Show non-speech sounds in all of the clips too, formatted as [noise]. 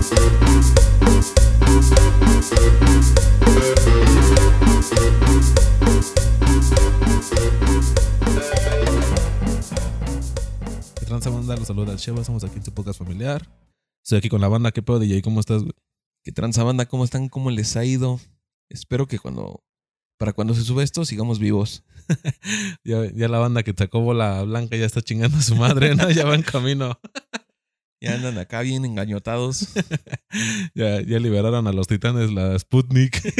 Los saluda el Sheva, somos aquí en su podcast familiar. Estoy aquí con la banda, ¿qué pedo DJ? ¿Cómo estás? güey? ¿Qué tranza banda? ¿Cómo están? ¿Cómo les ha ido? Espero que cuando para cuando se sube esto sigamos vivos. [laughs] Ya, ya la banda que sacó bola blanca ya está chingando a su madre, ¿no? Ya va en [laughs] camino. Ya andan acá bien engañotados. [laughs] Ya, ya liberaron a los titanes la Sputnik. [laughs]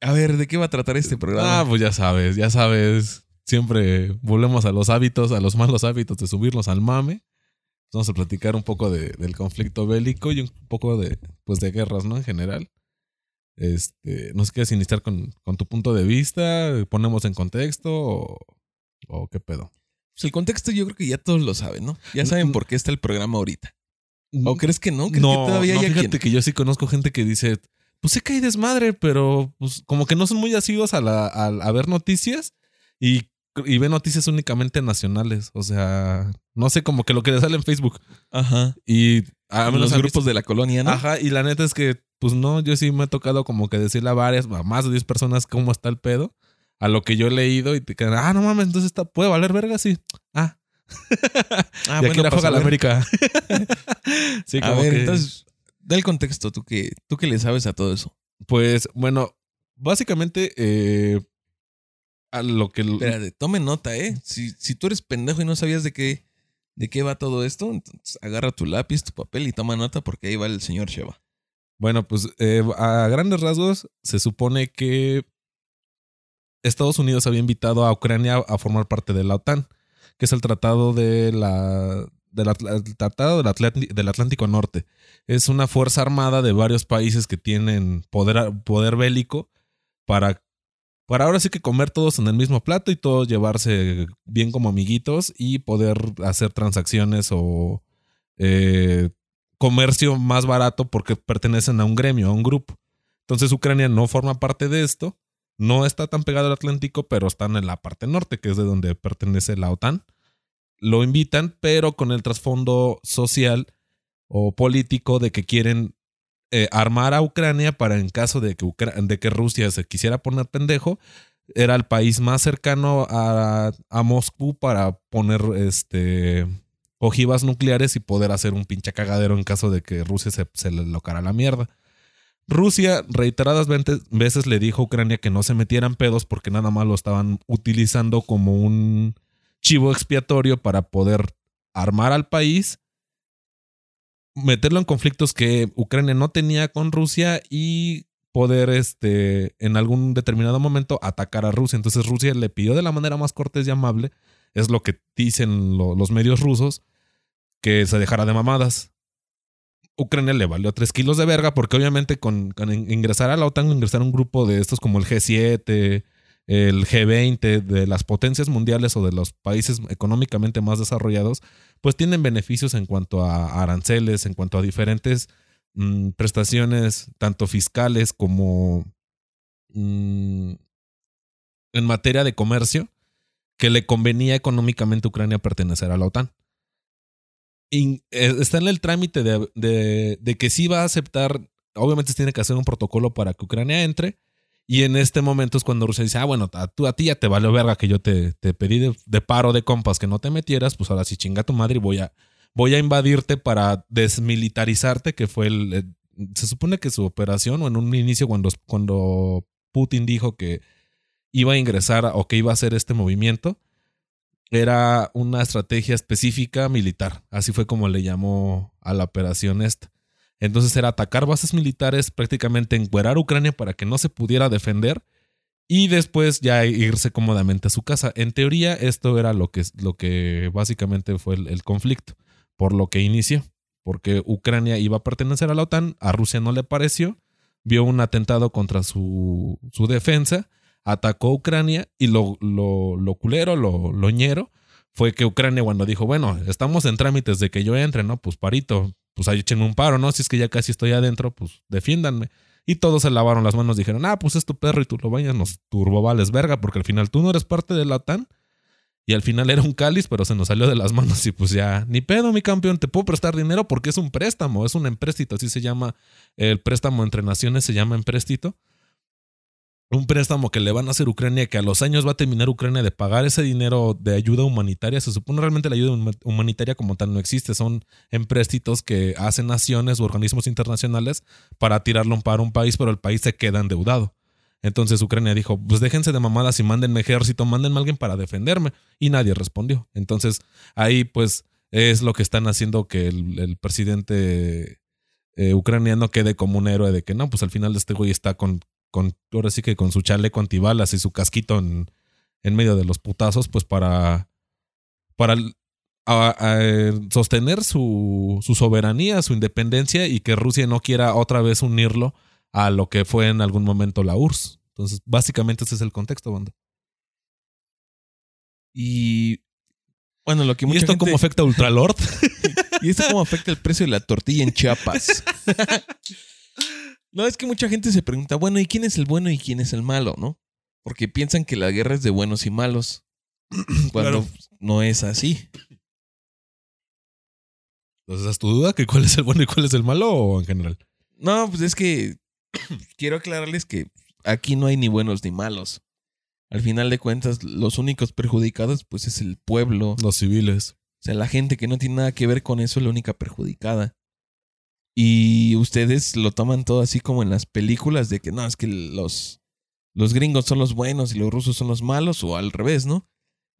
A ver, ¿de qué va a tratar este programa? Ah, pues ya sabes, ya sabes. Siempre volvemos a los hábitos, a los malos hábitos de subirnos al mame. Vamos a platicar un poco de- del conflicto bélico y un poco de, pues, de guerras, ¿no? En general. Este, no sé qué iniciar con, con tu punto de vista, ponemos en contexto o, o qué pedo. Pues el contexto yo creo que ya todos lo saben, ¿no? Ya saben por qué está el programa ahorita. ¿O crees que no? ¿Crees No, que todavía no, hay fíjate quien- que yo sí conozco gente que dice, pues sé que hay desmadre, pero pues como que no son muy asiduos a, la, a, a ver noticias y, y ven noticias únicamente nacionales. O sea, no sé, como que lo que les sale en Facebook. Ajá. Y a menos los grupos de la colonia, ¿no? Ajá, y la neta es que, pues no, yo sí me he tocado como que decirle a varias, a más de 10 personas cómo está el pedo, a lo que yo he leído y te quedan, ah, no mames, entonces está, puede valer verga, sí. Ah, [laughs] Ah, y aquí la juega la. América. [laughs] sí, A como ver, que- entonces, da el contexto, tú que, tú que le sabes a todo eso. Pues bueno, básicamente eh, a lo que... Espérate, tome nota, ¿eh? Si, si tú eres pendejo y no sabías de qué, de qué va todo esto, entonces agarra tu lápiz, tu papel y toma nota porque ahí va el señor Sheva. Bueno, pues eh, a grandes rasgos se supone que Estados Unidos había invitado a Ucrania a formar parte de la OTAN, que es el tratado de la del, del Atlántico Norte. Es una fuerza armada de varios países que tienen poder, poder bélico para, para ahora sí que comer todos en el mismo plato y todos llevarse bien como amiguitos y poder hacer transacciones o eh, comercio más barato porque pertenecen a un gremio, a un grupo. Entonces Ucrania no forma parte de esto, no está tan pegado al Atlántico, pero están en la parte norte, que es de donde pertenece la OTAN. Lo invitan, pero con el trasfondo social o político de que quieren eh, armar a Ucrania para en caso de que, Rusia se quisiera poner pendejo, era el país más cercano a, a Moscú para poner este ojivas nucleares y poder hacer un pinche cagadero en caso de que Rusia se, se le locara la mierda. Rusia reiteradas veces le dijo a Ucrania que no se metieran pedos porque nada más lo estaban utilizando como un chivo expiatorio para poder armar al país, meterlo en conflictos que Ucrania no tenía con Rusia y poder este en algún determinado momento atacar a Rusia. Entonces Rusia le pidió de la manera más cortés y amable, es lo que dicen lo- los medios rusos, que se dejara de mamadas. Ucrania le valió tres kilos de verga porque obviamente con, con in- ingresar a la OTAN, ingresar a un grupo de estos como el G7, el G20, de las potencias mundiales o de los países económicamente más desarrollados, pues tienen beneficios en cuanto a aranceles, en cuanto a diferentes mm, prestaciones, tanto fiscales como mm, en materia de comercio, que le convenía económicamente a Ucrania pertenecer a la OTAN eh, está en el trámite de, de- que sí va a aceptar, obviamente tiene que hacer un protocolo para que Ucrania entre. Y en este momento es cuando Rusia dice, ah, bueno, a, tú, a ti ya te valió verga que yo te, te pedí de, paro de compas que no te metieras, pues ahora sí chinga tu madre y voy a, voy a invadirte para desmilitarizarte, que fue el... el- se supone que su operación, o en un inicio cuando, cuando Putin dijo que iba a ingresar o que iba a hacer este movimiento, era una estrategia específica militar. Así fue como le llamó a la operación esta. Entonces era atacar bases militares, prácticamente encuerar Ucrania para que no se pudiera defender y después ya irse cómodamente a su casa. En teoría, esto era lo que, lo que básicamente fue el, el conflicto, por lo que inició. Porque Ucrania iba a pertenecer a la OTAN, a Rusia no le pareció, vio un atentado contra su, su defensa, atacó a Ucrania y lo, lo, lo culero, lo, ñero, fue que Ucrania cuando dijo, bueno, estamos en trámites de que yo entre, ¿no? Pues parito, pues ahí échenme un paro, ¿no? Si es que ya casi estoy adentro, pues defiéndanme. Y todos se lavaron las manos, dijeron, ah, pues es tu perro y tú lo bañas, nos turbovales verga, porque al final tú no eres parte de la OTAN Y al final era un cáliz, pero se nos salió de las manos y pues ya, ni pedo, mi campeón, te puedo prestar dinero porque es un préstamo, es un empréstito, así se llama el préstamo entre naciones, se llama empréstito. Un préstamo que le van a hacer Ucrania, que a los años va a terminar Ucrania de pagar ese dinero de ayuda humanitaria. Se supone realmente la ayuda humanitaria como tal no existe, son empréstitos que hacen naciones o organismos internacionales para tirarlo para un país, pero el país se queda endeudado. Entonces Ucrania dijo, pues déjense de mamadas y mándenme ejército, mándenme a alguien para defenderme. Y nadie respondió. Entonces ahí pues es lo que están haciendo que el, presidente eh, ucraniano quede como un héroe de que no, pues al final este güey está con, con ahora sí que con su chaleco antibalas y su casquito en, en medio de los putazos, pues para, para sostener su, su soberanía, su independencia y que Rusia no quiera otra vez unirlo a lo que fue en algún momento la URSS. Entonces, básicamente ese es el contexto, banda. Y bueno, lo que ¿Y esto cómo afecta a Ultralord? [laughs] ¿Y esto cómo afecta el precio de la tortilla en Chiapas? [laughs] no, es que mucha gente se pregunta, bueno, ¿y quién es el bueno y quién es el malo, no? Porque piensan que la guerra es de buenos y malos. [clears throat] Cuando no es así. Entonces, ¿has tu duda que cuál es el bueno y cuál es el malo o en general? No, pues es que [clears throat] quiero aclararles que aquí no hay ni buenos ni malos. Al final de cuentas, los únicos perjudicados, pues es el pueblo. Los civiles. O sea, la gente que no tiene nada que ver con eso es la única perjudicada. Y ustedes lo toman todo así como en las películas de que no, es que los, los gringos son los buenos y los rusos son los malos, o al revés, ¿no?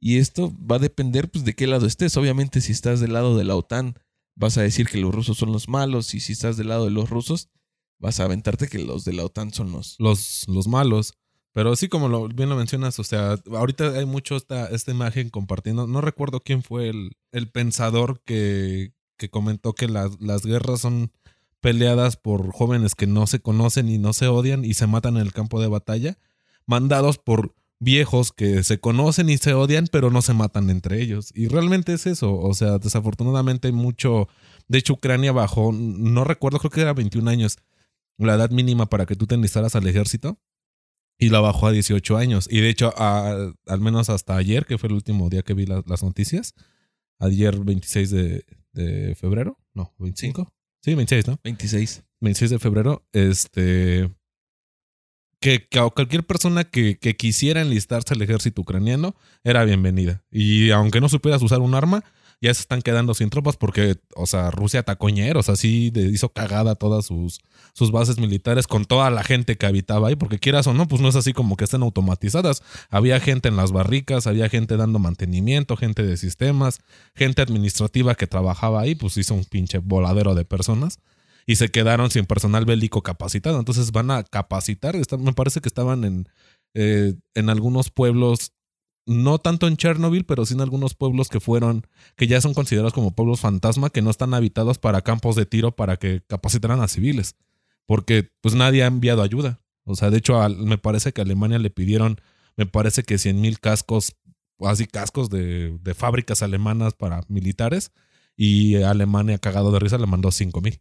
Y esto va a depender pues de qué lado estés. Obviamente, si estás del lado de la OTAN, vas a decir que los rusos son los malos, y si estás del lado de los rusos, vas a aventarte que los de la OTAN son los, los, los malos. Pero sí, como bien lo mencionas, o sea, ahorita hay mucho esta, esta imagen compartiendo. No recuerdo quién fue el, el pensador que, que comentó que las, las guerras son peleadas por jóvenes que no se conocen y no se odian y se matan en el campo de batalla, mandados por viejos que se conocen y se odian, pero no se matan entre ellos. Y realmente es eso. O sea, desafortunadamente mucho. De hecho, Ucrania bajó, no recuerdo, creo que era 21 años la edad mínima para que tú te enlistaras al ejército y la bajó a 18 años. Y de hecho, al menos hasta ayer, que fue el último día que vi las noticias, ayer 26 de, febrero, no, 25. Sí. 26, ¿no? 26. 26 de febrero, este... Que, que cualquier persona que, que quisiera enlistarse al ejército ucraniano era bienvenida. Y aunque no supieras usar un arma, ya se están quedando sin tropas porque, o sea, Rusia atacó o sea, sí hizo cagada todas sus, sus bases militares con toda la gente que habitaba ahí, porque quieras o no, pues no es así como que estén automatizadas. Había gente en las barricas, había gente dando mantenimiento, gente de sistemas, gente administrativa que trabajaba ahí, pues hizo un pinche voladero de personas y se quedaron sin personal bélico capacitado. Entonces van a capacitar, me parece que estaban en, eh, en algunos pueblos no tanto en Chernobyl, pero sí en algunos pueblos que fueron, que ya son considerados como pueblos fantasma, que no están habitados para campos de tiro para que capacitaran a civiles, porque pues nadie ha enviado ayuda. O sea, de hecho, me parece que a Alemania le pidieron, me parece que 100 mil cascos, así cascos de, de, fábricas alemanas para militares, y Alemania, cagado de risa, le mandó 5 mil.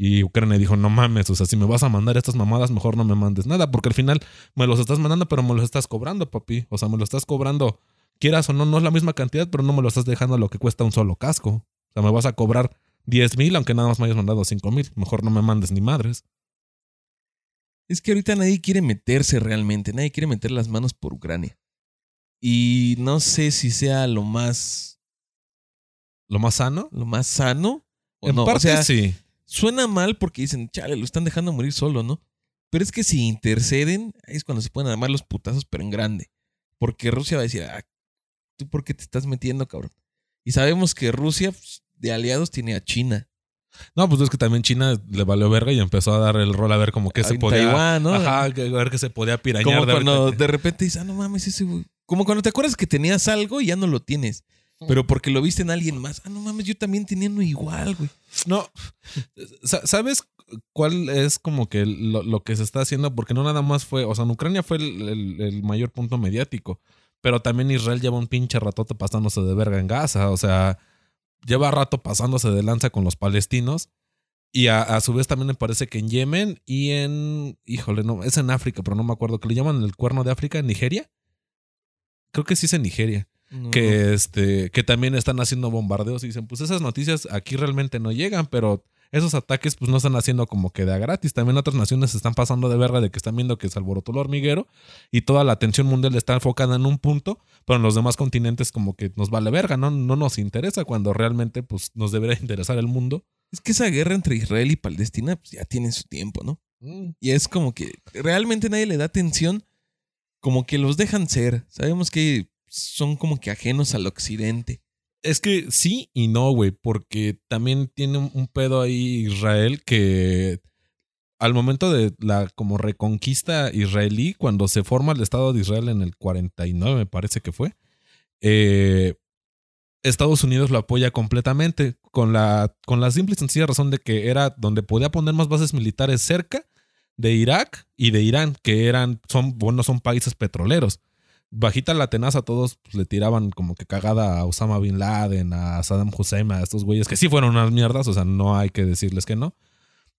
Y Ucrania dijo, no mames, o sea, si me vas a mandar estas mamadas, mejor no me mandes nada, porque al final me los estás mandando, pero me los estás cobrando, papi. O sea, me lo estás cobrando, quieras o no, no es la misma cantidad, pero no me lo estás dejando a lo que cuesta un solo casco. O sea, me vas a cobrar 10 mil, aunque nada más me hayas mandado 5 mil. Mejor no me mandes ni madres. Es que ahorita nadie quiere meterse realmente, nadie quiere meter las manos por Ucrania. Y no sé si sea lo más... ¿Lo más sano? Lo más sano. en parte sí Suena mal porque dicen, chale, lo están dejando morir solo, ¿no? Pero es que si interceden, ahí es cuando se pueden armar los putazos, pero en grande. Porque Rusia va a decir, ah, ¿tú por qué te estás metiendo, cabrón? Y sabemos que Rusia, pues, de aliados, tiene a China. No, pues es que también China le valió verga y empezó a dar el rol a ver como que se podía. Taiwán, ¿no? Ajá, a ver que se podía pirañar. Como cuando de repente dices, ah, no mames, ese Como cuando te acuerdas que tenías algo y ya no lo tienes. Pero porque lo viste en alguien más. Ah, no mames, yo también teniendo igual, güey. No. ¿Sabes cuál es como que lo, que se está haciendo? Porque no nada más fue. O sea, en Ucrania fue el, mayor punto mediático. Pero también Israel lleva un pinche ratote pasándose de verga en Gaza. O sea, lleva rato pasándose de lanza con los palestinos. Y a, su vez también me parece que en Yemen y en. Híjole, no, es en África, pero no me acuerdo. Que le llaman el cuerno de África, en Nigeria. Creo que sí es en Nigeria No. que este que también están haciendo bombardeos y dicen pues esas noticias aquí realmente no llegan pero esos ataques pues no están haciendo como que de a gratis también otras naciones se están pasando de verga de que están viendo que se alborotó el hormiguero y toda la atención mundial está enfocada en un punto pero en los demás continentes como que nos vale verga no no nos interesa cuando realmente pues nos debería interesar el mundo Es que esa guerra entre Israel y Palestina pues, ya tiene su tiempo, ¿no? Y es como que realmente nadie le da atención, como que los dejan ser. Sabemos que son como que ajenos al occidente. Es que sí y no, güey, porque también tiene un- pedo ahí Israel que al momento de la como reconquista israelí, cuando se forma el Estado de Israel en el 49, me parece que fue, eh, Estados Unidos lo apoya completamente con la, con la simple y sencilla razón de que era donde podía poner más bases militares cerca de Irak y de Irán, que eran, son, bueno, son países petroleros bajita la tenaza, todos pues, le tiraban como que cagada a Osama Bin Laden, a Saddam Hussein, a estos güeyes que sí fueron unas mierdas, o sea, no hay que decirles que no.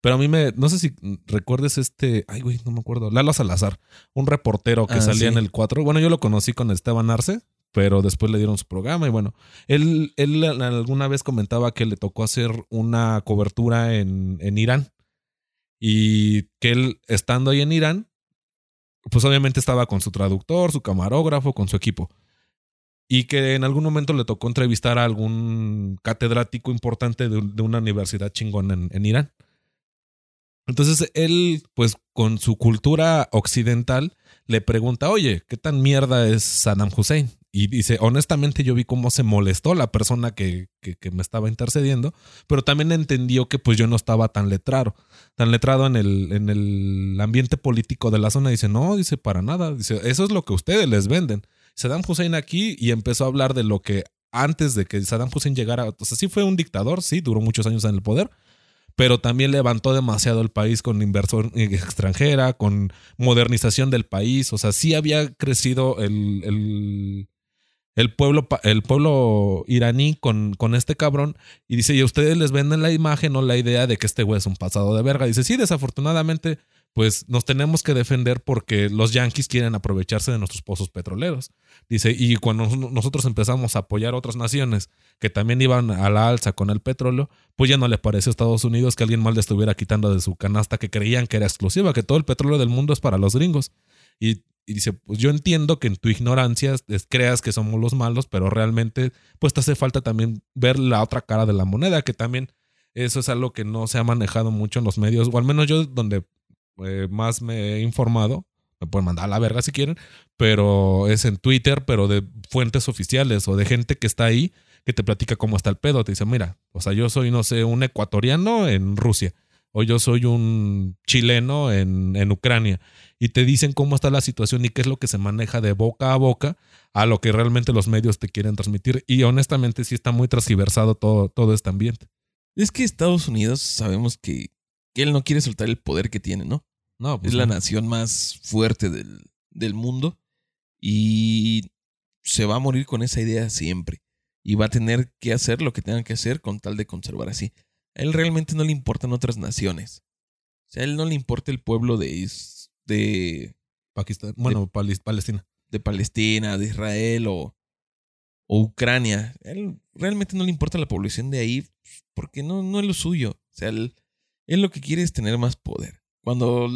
Pero a mí me, no sé si recuerdes este, ay güey, no me acuerdo, Lalo Salazar, un reportero que Ah, salía sí. en el 4. Bueno, yo lo conocí con Esteban Arce, pero después le dieron su programa y bueno, él, él alguna vez comentaba que le tocó hacer una cobertura en, en Irán y que él estando ahí en Irán, pues obviamente estaba con su traductor, su camarógrafo, con su equipo. Y que en algún momento le tocó entrevistar a algún catedrático importante de, una universidad chingón en, Irán. Entonces él, pues con su cultura occidental, le pregunta, oye, ¿qué tan mierda es Saddam Hussein? Y dice, honestamente yo vi cómo se molestó la persona que, que, que me estaba intercediendo, pero también entendió que pues yo no estaba tan letrado, tan letrado en el, en el ambiente político de la zona. Dice, no, dice, para nada. Dice, eso es lo que ustedes les venden. Saddam Hussein aquí y empezó a hablar de lo que antes de que Saddam Hussein llegara, o sea, sí fue un dictador, sí, duró muchos años en el poder, pero también levantó demasiado el país con inversión extranjera, con modernización del país, o sea, sí había crecido el, el, el pueblo, el pueblo iraní con, con este cabrón y dice, y ustedes les venden la imagen o la idea de que este güey es un pasado de verga. Dice, sí, desafortunadamente, pues nos tenemos que defender porque los yanquis quieren aprovecharse de nuestros pozos petroleros. Dice, y cuando nosotros empezamos a apoyar otras naciones que también iban a la alza con el petróleo, pues ya no le pareció a Estados Unidos que alguien mal le estuviera quitando de su canasta que creían que era exclusiva, que todo el petróleo del mundo es para los gringos. Y, y dice, pues yo entiendo que en tu ignorancia creas que somos los malos, pero realmente pues te hace falta también ver la otra cara de la moneda, que también eso es algo que no se ha manejado mucho en los medios, o al menos yo donde eh, más me he informado, me pueden mandar a la verga si quieren, pero es en Twitter, pero de fuentes oficiales o de gente que está ahí que te platica cómo está el pedo. Te dice, mira, o sea, yo soy, no sé, un ecuatoriano en Rusia, o yo soy un chileno en, en Ucrania, y te dicen cómo está la situación y qué es lo que se maneja de boca a boca a lo que realmente los medios te quieren transmitir. Y honestamente sí está muy transgiversado todo, todo este ambiente. Es que Estados Unidos sabemos que, que él no quiere soltar el poder que tiene, ¿no? No, pues es la no. nación más fuerte del, del mundo y se va a morir con esa idea siempre. Y va a tener que hacer lo que tengan que hacer con tal de conservar así. A él realmente no le importan otras naciones. O sea, a él no le importa el pueblo de, de, Pakistán, bueno, Palis- Palestina. de Palestina, de Israel o, o Ucrania. A él realmente no le importa la población de ahí porque no, no es lo suyo. O sea, él, él lo que quiere es tener más poder. Cuando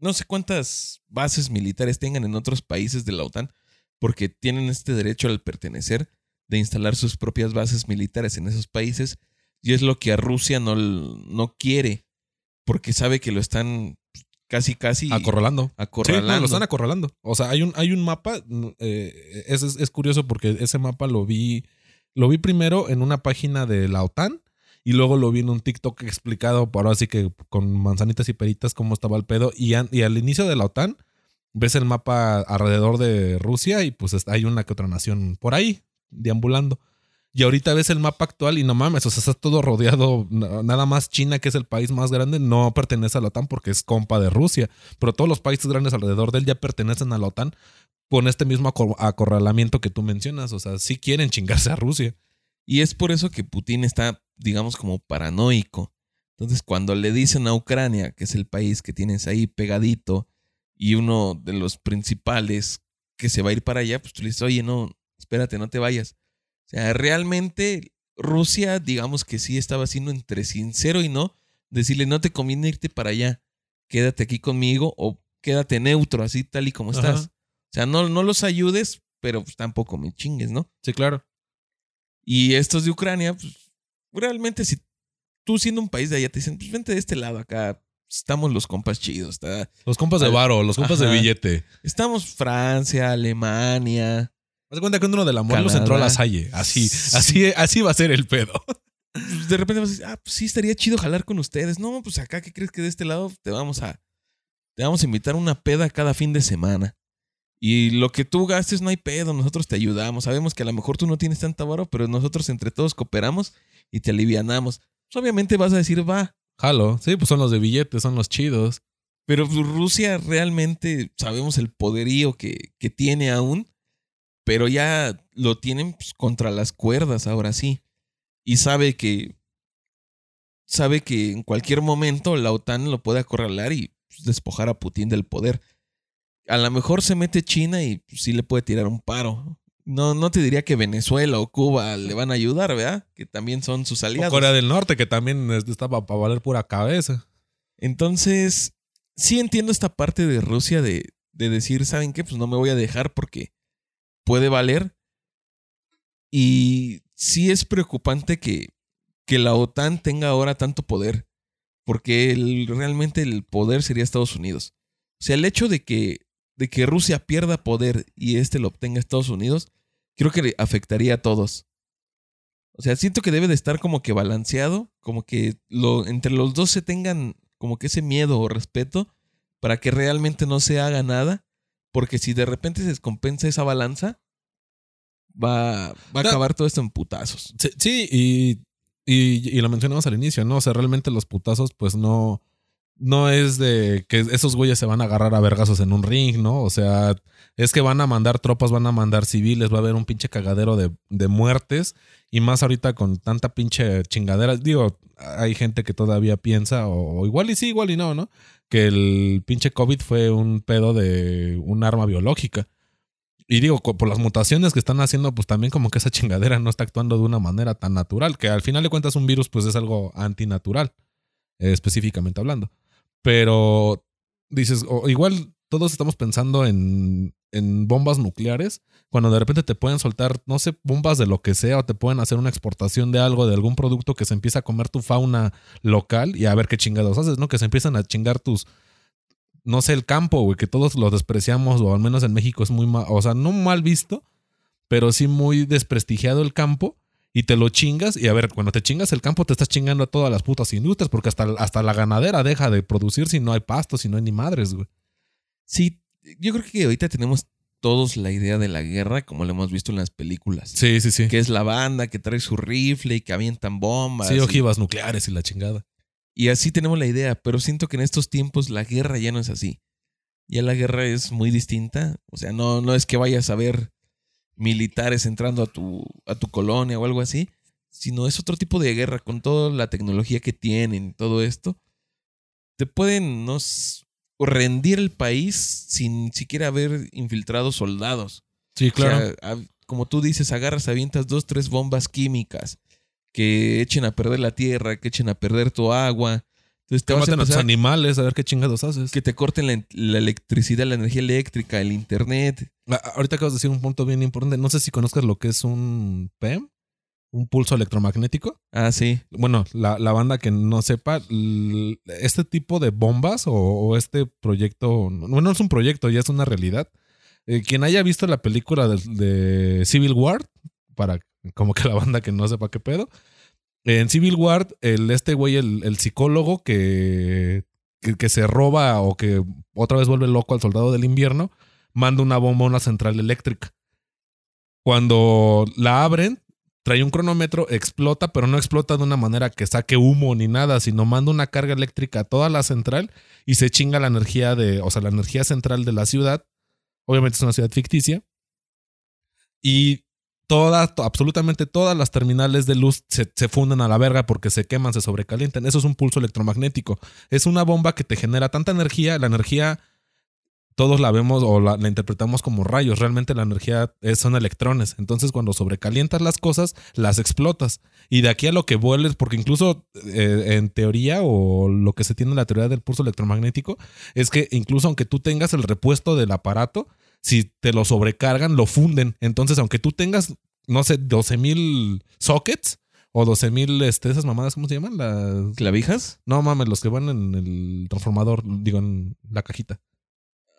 no sé cuántas bases militares tengan en otros países de la OTAN, porque tienen este derecho al pertenecer de instalar sus propias bases militares en esos países, y es lo que a Rusia no, no quiere, porque sabe que lo están casi, casi Acorralando. acorralando. Sí, no, lo están acorralando. O sea, hay un, hay un mapa. eh, es, es- curioso porque ese mapa lo vi. Lo vi primero en una página de la OTAN. Y luego lo vi en un TikTok explicado por así que con manzanitas y peritas cómo estaba el pedo. Y, an- y al inicio de la OTAN, ves el mapa alrededor de Rusia y pues hay una que otra nación por ahí, deambulando. Y ahorita ves el mapa actual y no mames, o sea, está todo rodeado. na- Nada más China, que es el país más grande, no pertenece a la OTAN porque es compa de Rusia. Pero todos los países grandes alrededor de él ya pertenecen a la OTAN con este mismo acor- acorralamiento que tú mencionas. O sea, sí quieren chingarse a Rusia. Y es por eso que Putin está, digamos, como paranoico. Entonces, cuando le dicen a Ucrania, que es el país que tienes ahí pegadito, y uno de los principales que se va a ir para allá, pues tú le dices, oye, no, espérate, no te vayas. O sea, realmente Rusia, digamos que sí estaba siendo entre sincero y no, decirle, no te conviene irte para allá, quédate aquí conmigo o quédate neutro, así tal y como estás. O sea, no, no los ayudes, pero pues tampoco me chingues, ¿no? Sí, claro. Y estos de Ucrania, pues realmente si tú siendo un país de allá te dicen, pues vente de este lado acá, estamos los compas chidos, está, Los compas de varo, los compas de billete. estamos Francia, Alemania. Haz cuenta que uno de la Morelos entró a la. Salle. Así, Sí. así, así va a ser el pedo. De repente vas a decir, ah, pues sí, estaría chido jalar con ustedes. No, pues acá, ¿qué crees que de este lado te vamos a, te vamos a invitar a una peda cada fin de semana? Y lo que tú gastes no hay pedo, nosotros te ayudamos. Sabemos que a lo mejor tú no tienes tanta varo, pero nosotros entre todos cooperamos y te alivianamos. Pues obviamente vas a decir, va. Jalo. Sí, pues son los de billetes, son los chidos. Pero Rusia realmente sabemos el poderío que, que tiene aún, pero ya lo tienen pues, contra las cuerdas ahora sí. Y sabe que sabe que en cualquier momento la OTAN lo puede acorralar y pues, despojar a Putin del poder. A lo mejor se mete China y pues, sí le puede tirar un paro. No, no te diría que Venezuela o Cuba le van a ayudar, ¿verdad? Que también son sus O aliados. Corea del Norte, que también es- estaba para valer pura cabeza. Entonces, sí entiendo esta parte de Rusia de, de decir, ¿saben qué? Pues no me voy a dejar porque puede valer. Y sí es preocupante que, que la OTAN tenga ahora tanto poder, porque realmente el poder sería Estados Unidos. O sea, el hecho de que, de que Rusia pierda poder y este lo obtenga Estados Unidos, creo que le afectaría a todos. O sea, siento que debe de estar como que balanceado, como que lo, entre los dos se tengan como que ese miedo o respeto para que realmente no se haga nada, porque si de repente se descompensa esa balanza, va, va a No. acabar todo esto en putazos. Sí, sí, y, y, y lo mencionamos al inicio, ¿no? O sea, realmente los putazos, pues no. No es de que esos güeyes se van a agarrar a vergazos en un ring, ¿no? O sea, es que van a mandar tropas, van a mandar civiles, va a haber un pinche cagadero de, de muertes. Y más ahorita con tanta pinche chingadera. Digo, hay gente que todavía piensa, o, igual y sí, igual y no, ¿no? Que el pinche COVID fue un pedo de un arma biológica. Y digo, por las mutaciones que están haciendo, pues también como que esa chingadera no está actuando de una manera tan natural, que al final de cuentas un virus pues es algo antinatural, eh, específicamente hablando. Pero dices, o igual todos estamos pensando en, en bombas nucleares, cuando de repente te pueden soltar, no sé, bombas de lo que sea, o te pueden hacer una exportación de algo, de algún producto que se empieza a comer tu fauna local y a ver qué chingados haces, ¿no? Que se empiezan a chingar tus, no sé, el campo, güey, que todos lo despreciamos, o al menos en México es muy mal, o sea, no mal visto, pero sí muy desprestigiado el campo. Y te lo chingas, y a ver, cuando te chingas el campo, te estás chingando a todas las putas industrias, porque hasta, hasta la ganadera deja de producir si no hay pasto, si no hay ni madres, güey. Sí, yo creo que ahorita tenemos todos la idea de la guerra como lo hemos visto en las películas. Sí, sí, sí. Que es la banda que trae su rifle y que avientan bombas. Sí, y- ojivas nucleares y la chingada. Y así tenemos la idea, pero siento que en estos tiempos la guerra ya no es así. Ya la guerra es muy distinta. O sea, no, no es que vayas a ver militares entrando a tu, a tu colonia o algo así, sino es otro tipo de guerra con toda la tecnología que tienen y todo esto. Te pueden no rendir el país sin siquiera haber infiltrado soldados. Sí, claro. O sea, a- como tú dices, agarras, avientas dos, tres bombas químicas que echen a perder la tierra, que echen a perder tu agua. Entonces te que vas a maten a tus empezar animales, a ver qué chingados haces. que te corten la, la electricidad, la energía eléctrica, el internet. A- Ahorita acabas de decir un punto bien importante. No sé si conozcas lo que es un PEM, un pulso electromagnético. Ah, sí. Bueno, la, la banda que no sepa, este tipo de bombas o, o este proyecto, no, no es un proyecto, ya es una realidad. Eh, quien haya visto la película de, de Civil War, para como que la banda que no sepa qué pedo, en Civil War, el, este güey, el, el psicólogo que, que, que se roba o que otra vez vuelve loco al soldado del invierno, manda una bomba a una central eléctrica. Cuando la abren, trae un cronómetro, explota, pero no explota de una manera que saque humo ni nada, sino manda una carga eléctrica a toda la central y se chinga la energía de, o sea, la energía central de la ciudad. Obviamente es una ciudad ficticia. Y todas, to- absolutamente todas las terminales de luz se, se funden a la verga porque se queman, se sobrecalientan. Eso es un pulso electromagnético. Es una bomba que te genera tanta energía, la energía todos la vemos o la, la interpretamos como rayos. Realmente la energía es- son electrones. Entonces, cuando sobrecalientas las cosas, las explotas. Y de aquí a lo que vuelves, porque incluso eh, en teoría o lo que se tiene en la teoría del pulso electromagnético, es que incluso aunque tú tengas el repuesto del aparato, si te lo sobrecargan, lo funden. Entonces, aunque tú tengas, no sé, 12 mil sockets o 12 mil, este, esas mamadas, ¿cómo se llaman? Las... ¿Clavijas? No mames, los que van en el transformador, digo, en la cajita.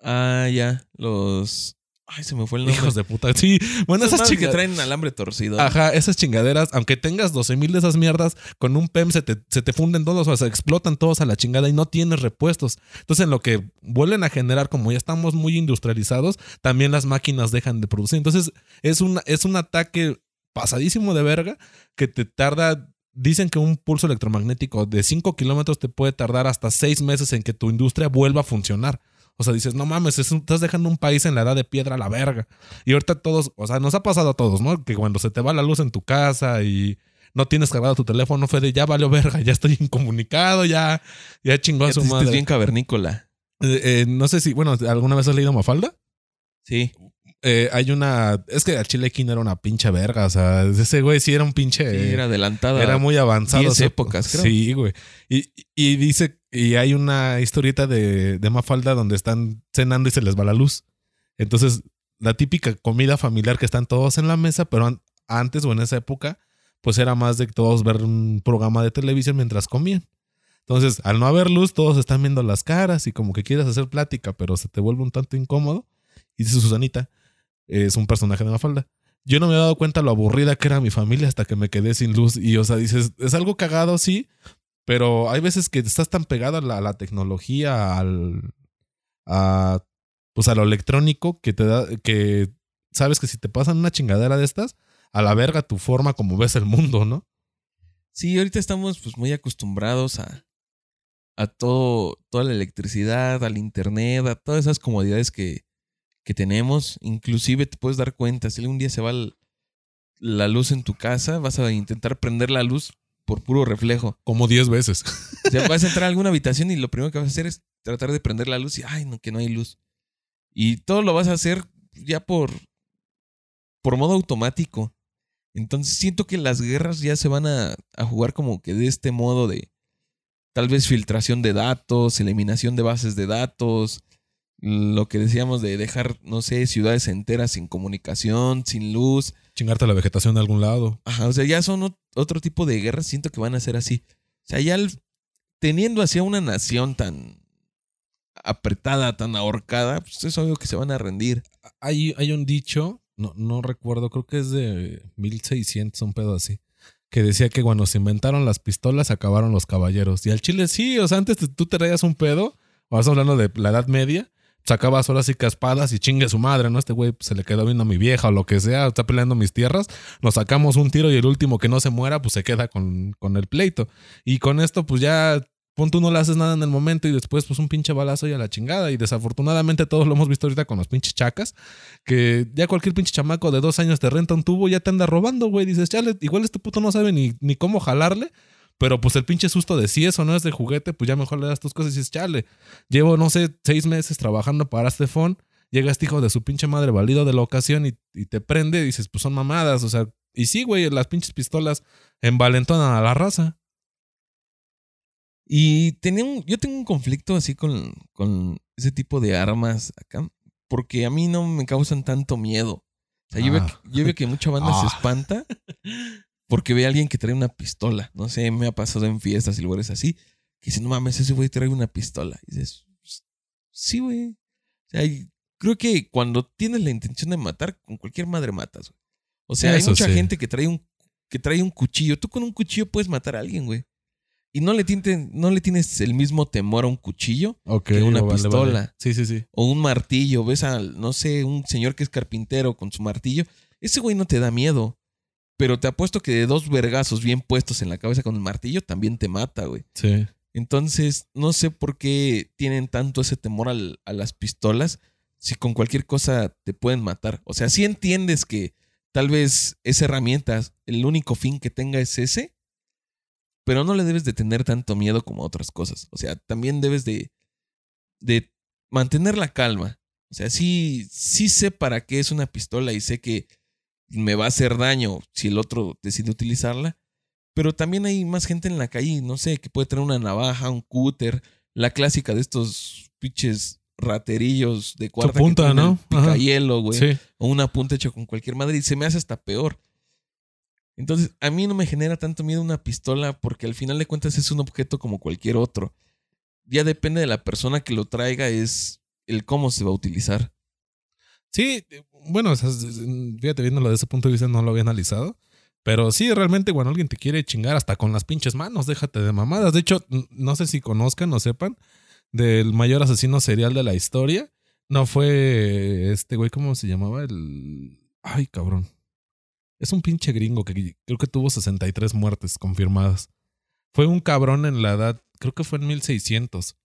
Ah, ya. Los. Ay, se me fue el nombre. Hijos de puta. Sí, bueno, Esas esas madres que chingaderas. traen alambre torcido. Ajá, esas chingaderas, aunque tengas 12 mil de esas mierdas, con un PEM se te, se te funden todos, o sea, se explotan todos a la chingada y no tienes repuestos. Entonces, en lo que vuelven a generar, como ya estamos muy industrializados, también las máquinas dejan de producir. Entonces, es, una, es un ataque pasadísimo de verga que te tarda. Dicen que un pulso electromagnético de 5 kilómetros te puede tardar hasta 6 meses en que tu industria vuelva a funcionar. O sea, dices, no mames, estás dejando un país en la edad de piedra a la verga. Y ahorita todos, o sea, nos ha pasado a todos, ¿no? Que cuando se te va la luz en tu casa y no tienes cargado tu teléfono, fue de ya valió verga, ya estoy incomunicado, ya, ya chingó a su madre. bien cavernícola. Eh, eh, no sé si, bueno, ¿alguna vez has leído Mafalda? Sí. Eh, hay una, es que al Chile King era una pinche verga, o sea, ese güey sí era un pinche... Sí, era adelantada. Era muy avanzado. 10 o sea, épocas, creo. Sí, güey. Y, y dice, y hay una historieta de, de Mafalda donde están cenando y se les va la luz. Entonces, la típica comida familiar que están todos en la mesa, pero an- antes o en esa época, pues era más de todos ver un programa de televisión mientras comían. Entonces, al no haber luz, todos están viendo las caras y como que quieres hacer plática, pero se te vuelve un tanto incómodo. Y dice Susanita, es un personaje de Mafalda. Yo no me había dado cuenta lo aburrida que era mi familia hasta que me quedé sin luz. Y, o sea, dices, es algo cagado, sí, pero hay veces que estás tan pegado a la, tecnología, al, a, pues a lo electrónico, que te da, que sabes que si te pasan una chingadera de estas, a la verga tu forma como ves el mundo, ¿no? Sí, ahorita estamos pues muy acostumbrados a, a todo, toda la electricidad, al internet, a todas esas comodidades que, que tenemos. Inclusive te puedes dar cuenta, si algún día se va la luz en tu casa, vas a intentar prender la luz por puro reflejo. Como 10 veces. [laughs] O sea, vas a entrar a alguna habitación y lo primero que vas a hacer es tratar de prender la luz y, ay, no, que no hay luz. Y todo lo vas a hacer ya por, por modo automático. Entonces siento que las guerras ya se van a, a jugar como que de este modo de tal vez filtración de datos, eliminación de bases de datos, lo que decíamos de dejar, no sé, ciudades enteras sin comunicación, sin luz. Chingarte la vegetación de algún lado. Ajá, o sea, ya son ot- otro tipo de guerras, siento que van a ser así. O sea, ya el- teniendo así a una nación tan apretada, tan ahorcada, pues es obvio que se van a rendir. Hay, hay un dicho, no, no recuerdo, creo que es de 1600, un pedo así, que decía que cuando se inventaron las pistolas acabaron los caballeros. Y al chile sí, o sea, antes te- tú te traías un pedo, vas hablando de la Edad Media, sacabas horas y caspadas y chingue su madre, ¿no? Este güey pues, se le quedó viendo a mi vieja o lo que sea, está peleando mis tierras, nos sacamos un tiro y el último que no se muera, pues se queda con, con el pleito. Y con esto, pues ya, pon tú no le haces nada en el momento y después, pues un pinche balazo y a la chingada. Y desafortunadamente todos lo hemos visto ahorita con los pinches chacas, que ya cualquier pinche chamaco de dos años te renta un tubo y ya te anda robando, güey. Dices, chale, igual este puto no sabe ni, ni cómo jalarle. Pero pues el pinche susto de si eso no es de juguete, pues ya mejor le das tus cosas y dices, chale, llevo, no sé, seis meses trabajando para este phone. Llega este hijo de su pinche madre valido de la ocasión y, y te prende y dices, pues son mamadas, o sea, y sí, güey, las pinches pistolas envalentonan a la raza. Y tenía un, yo tengo un conflicto así con, con ese tipo de armas acá, porque a mí no me causan tanto miedo. O sea, yo, veo, Ah. que- yo veo que mucha banda se Ah. espanta [laughs] porque ve a alguien que trae una pistola. No sé, me ha pasado en fiestas y lugares así, que dice, no mames, ese güey trae una pistola. Y dices, "Pues, sí, güey. O sea, creo que cuando tienes la intención de matar, con cualquier madre matas, güey. O sea, hay mucha sí. gente que trae un que trae un cuchillo. Tú con un cuchillo puedes matar a alguien, güey. Y no le, tinte- no le tienes el mismo temor a un cuchillo Que una vale, vale. pistola. Sí, sí, sí. o un martillo. Ves al, no sé, un señor que es carpintero con su martillo. Ese güey no te da miedo. Pero te apuesto que de dos vergazos bien puestos en la cabeza con el martillo también te mata, güey. Sí. Entonces, no sé por qué tienen tanto ese temor al- a las pistolas si con cualquier cosa te pueden matar. O sea, si entiendes que tal vez esa herramienta, el único fin que tenga es ese, pero no le debes de tener tanto miedo como a otras cosas. O sea, también debes de, de mantener la calma. O sea, sí, sí sé para qué es una pistola y sé que me va a hacer daño si el otro decide utilizarla. Pero también hay más gente en la calle, no sé, que puede tener una navaja, un cúter, la clásica de estos pinches raterillos de cuarta Su punta, que ¿no? Ajá. Picahielo, güey. Sí. O una punta hecha con cualquier madre y se me hace hasta peor. Entonces, a mí no me genera tanto miedo una pistola porque al final de cuentas es un objeto como cualquier otro. Ya depende de la persona que lo traiga, es el cómo se va a utilizar. Sí, bueno, fíjate, viéndolo desde ese punto de vista no lo había analizado. Pero sí, realmente cuando alguien te quiere chingar hasta con las pinches manos, déjate de mamadas. De hecho, no sé si conozcan o sepan del mayor asesino serial de la historia. No fue este güey, ¿cómo se llamaba? El... Ay, cabrón. Es un pinche gringo que creo que tuvo 63 muertes confirmadas. Fue un cabrón en la edad, creo que fue en 1600,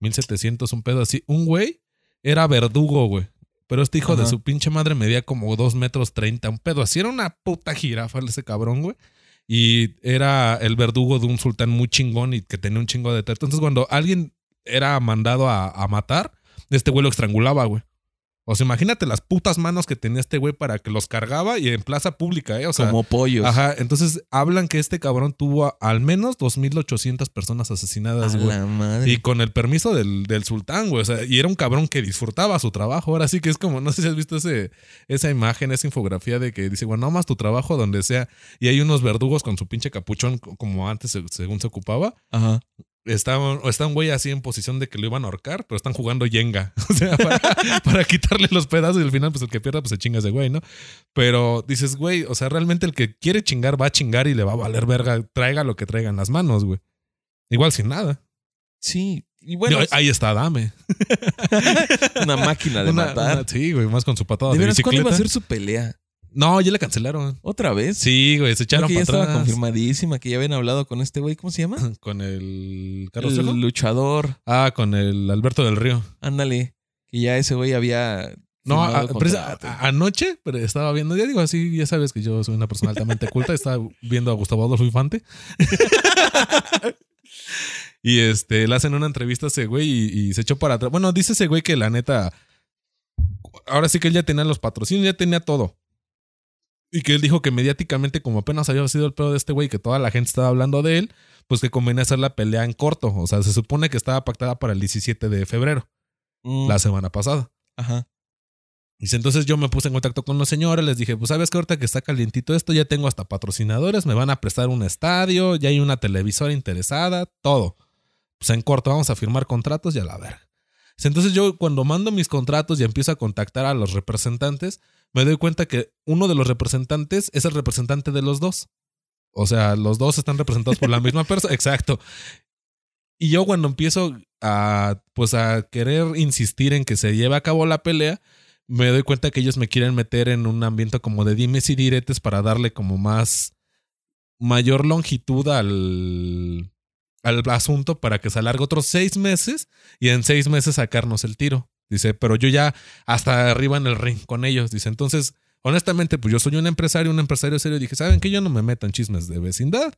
1700, un pedo así. Un güey era verdugo, güey. Pero este hijo de su pinche madre medía como 2 metros 30, un pedo así. Era una puta jirafa ese cabrón, güey. Y era el verdugo de un sultán muy chingón y que tenía un chingo de teto. Entonces, cuando alguien era mandado a, a matar, este güey lo estrangulaba, güey. O sea, imagínate las putas manos que tenía este güey para que los cargaba y en plaza pública, ¿eh? O sea, como pollos. Ajá, entonces hablan que este cabrón tuvo a- al menos 2.800 personas asesinadas, A güey. la madre. Y con el permiso del, del sultán, güey. O sea, y era un cabrón que disfrutaba su trabajo. Ahora sí que es como, no sé si has visto ese, esa imagen, esa infografía de que dice, bueno, más tu trabajo donde sea. Y hay unos verdugos con su pinche capuchón, co- como antes, se- según se ocupaba. Ajá. Está, un- está un güey así en posición de que lo iban a ahorcar, pero están jugando Jenga. [laughs] O sea, para, para quitarle los pedazos y al final, pues el que pierda, pues se chinga ese güey, ¿no? Pero dices, güey, o sea, realmente el que quiere chingar va a chingar y le va a valer verga, traiga lo que traiga en las manos, güey. Igual sin nada. Sí. Y bueno, Digo, ahí está Dame. [laughs] una máquina de Una- matar. una- sí, güey, más con su patada ¿De de, veras cuándo bicicleta. iba a ser su pelea? No, ya la cancelaron. ¿Otra vez? Sí, güey, se echaron que ya para estaba atrás. confirmadísima, que ya habían hablado con este güey, ¿cómo se llama? [laughs] Con el Carlos el Trejo. luchador. Ah, con el Alberto del Río. Ándale. Que ya ese güey había. No, firmado a- pero esa- contrato. a- anoche pero estaba viendo, ya digo así, ya sabes que yo soy una persona altamente culta, [laughs] estaba viendo a Gustavo Adolfo Infante. [laughs] y este, le hacen una entrevista a ese güey y, y se echó para atrás. Bueno, dice ese güey que la neta, ahora sí que él ya tenía los patrocinios, ya tenía todo. Y que él dijo que mediáticamente, como apenas había sido el pedo de este güey, que toda la gente estaba hablando de él, pues que convenía hacer la pelea en corto. O sea, se supone que estaba pactada para el 17 de febrero, Mm, la semana pasada. Ajá. Dice, entonces yo me puse en contacto con los señores, les dije, pues sabes que ahorita que está calientito esto, ya tengo hasta patrocinadores, me van a prestar un estadio, ya hay una televisora interesada, todo. Pues en corto vamos a firmar contratos y a la verga. Entonces yo cuando mando mis contratos y empiezo a contactar a los representantes, me doy cuenta que uno de los representantes es el representante de los dos. O sea, los dos están representados por la [laughs] misma persona. Exacto. Y yo cuando empiezo a, pues a querer insistir en que se lleve a cabo la pelea, me doy cuenta que ellos me quieren meter en un ambiente como de dimes y diretes para darle como más mayor longitud al, al asunto para que se alargue otros seis meses y en seis meses sacarnos el tiro. Dice, pero yo ya hasta arriba en el ring con ellos. Dice, entonces, honestamente, pues yo soy un empresario, un empresario serio. Dije, ¿saben que Yo no me meto en chismes de vecindad.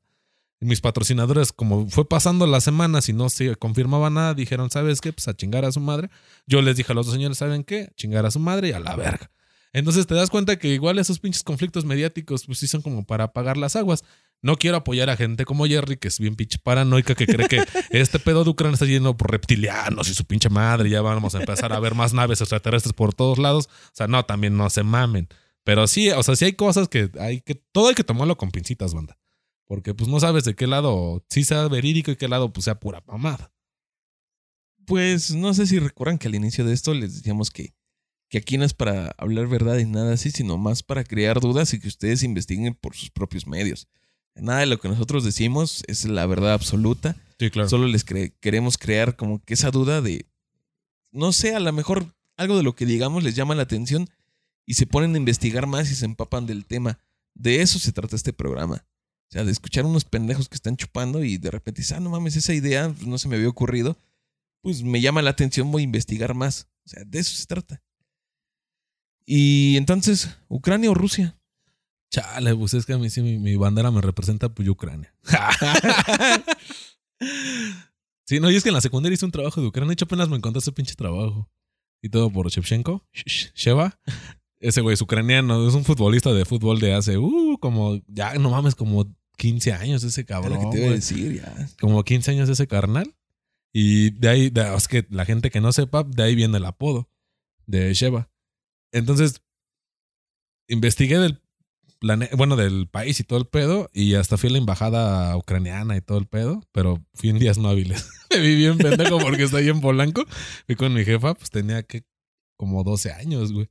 Y mis patrocinadores, como fue pasando las semanas y no se confirmaba nada, dijeron, ¿sabes qué? Pues a chingar a su madre. Yo les dije a los dos señores, ¿saben qué? A chingar a su madre y a la verga. Entonces te das cuenta que igual esos pinches conflictos mediáticos, pues sí son como para apagar las aguas. No quiero apoyar a gente como Jerry, que es bien pinche paranoica, que cree que [laughs] este pedo de Ucrania está lleno por reptilianos y su pinche madre. Ya vamos a empezar a ver más naves extraterrestres por todos lados. O sea, no, también no se mamen. Pero sí, o sea, sí hay cosas que hay que. Todo hay que tomarlo con pincitas, banda. Porque pues no sabes de qué lado sí sea verídico y qué lado pues sea pura mamada. Pues no sé si recuerdan que al inicio de esto les decíamos que, que aquí no es para hablar verdad y nada así, sino más para crear dudas y que ustedes investiguen por sus propios medios. Nada de lo que nosotros decimos es la verdad absoluta. Sí, claro. Solo les cre- queremos crear como que esa duda de, no sé, a lo mejor algo de lo que digamos les llama la atención y se ponen a investigar más y se empapan del tema. De eso se trata este programa. O sea, de escuchar unos pendejos que están chupando y de repente dices, ah, no mames, esa idea pues, no se me había ocurrido. Pues me llama la atención, voy a investigar más. O sea, de eso se trata. Y entonces, ¿Ucrania o Rusia? Chale, pues es que a mí sí mi, mi bandera me representa pues Ucrania. [laughs] sí, no, y es que en la secundaria hice un trabajo de Ucrania. De hecho, apenas me encontré ese pinche trabajo. y todo por Shevchenko, Sh- Sheva. Ese güey es ucraniano, es un futbolista de fútbol de hace, uh, como, ya no mames, como 15 años ese cabrón. lo que te iba a decir, ya. Como 15 años ese carnal. Y de ahí, de- es que la gente que no sepa, de ahí viene el apodo de Sheva. Entonces, investigué del bueno, del país y todo el pedo, y hasta fui a la embajada ucraniana y todo el pedo, pero fui en días no hábiles. [laughs] Me vi bien pendejo porque estoy en Polanco. Fui con mi jefa, pues tenía que como 12 años, güey.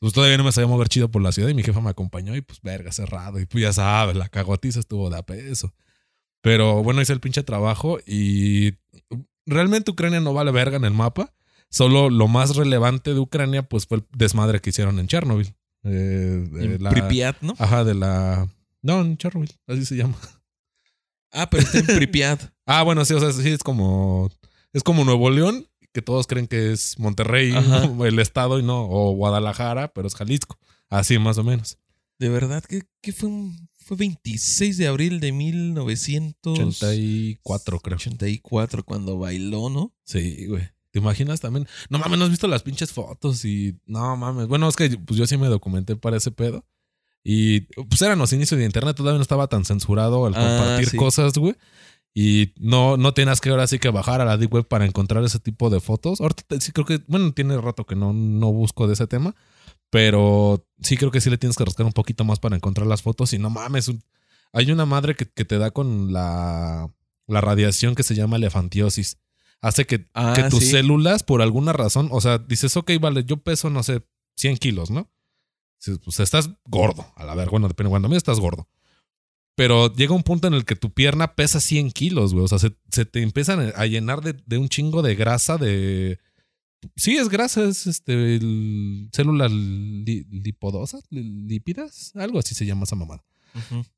Pues todavía no me sabía mover chido por la ciudad y mi jefa me acompañó y pues verga, cerrado. Y pues ya sabes, la cagotiza estuvo de a peso. Pero bueno, hice el pinche trabajo y realmente Ucrania no vale verga en el mapa. Solo lo más relevante de Ucrania pues fue el desmadre que hicieron en Chernobyl. Eh, de la- Pripyat, ¿no? Ajá, de la... No, en Chernobyl, así se llama. Ah, pero está en [laughs] Pripyat. Ah, bueno, sí, o sea, sí es como... Es como Nuevo León, que todos creen que es Monterrey, [laughs] el estado y no, o Guadalajara, pero es Jalisco. Así más o menos. De verdad, que, que fue un, fue 26 de abril de 1984 84, creo. cuando bailó, ¿no? Sí, güey. ¿Te imaginas también? No mames, ¿no has visto las pinches fotos? Y no mames. Bueno, es que pues yo sí me documenté para ese pedo. Y pues eran los inicios de internet, todavía no estaba tan censurado el Ah, compartir sí. cosas, güey. Y no, no tenías que ahora sí que bajar a la Deep Web para encontrar ese tipo de fotos. Ahorita sí creo que, bueno, tiene rato que no, no busco de ese tema. Pero sí creo que sí le tienes que rascar un poquito más para encontrar las fotos. Y no mames, un- hay una madre que, que te da con la, la radiación que se llama elefantiosis. Hace que, Ah, que tus sí. células, por alguna razón, o sea, dices, ok, vale, yo peso, no sé, 100 kilos, ¿no? Pues estás gordo, a la ver, bueno, depende de cuando a mí estás gordo. Pero llega un punto en el que tu pierna pesa 100 kilos, güey. O sea, se, se te empiezan a llenar de, de un chingo de grasa, de... Sí, es grasa, es este, el- células li- lipodosas, li- lípidas, algo así se llama esa mamada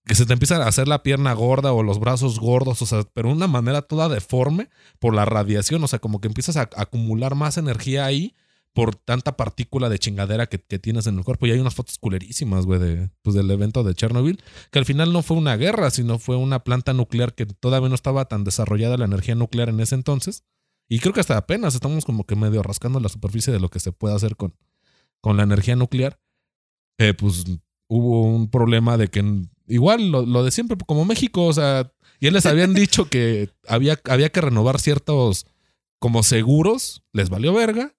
Que se te empieza a hacer la pierna gorda o los brazos gordos, o sea, pero de una manera toda deforme por la radiación, o sea, como que empiezas a acumular más energía ahí por tanta partícula de chingadera que, que tienes en el cuerpo. Y hay unas fotos culerísimas, güey, de, pues, del evento de Chernobyl, que al final no fue una guerra, sino fue una planta nuclear que todavía no estaba tan desarrollada la energía nuclear en ese entonces. Y creo que hasta apenas estamos como que medio rascando la superficie de lo que se puede hacer con, con la energía nuclear. Eh, pues hubo un problema de que igual lo, de siempre, como México, o sea, ya les habían dicho que había, había que renovar ciertos como seguros, les valió verga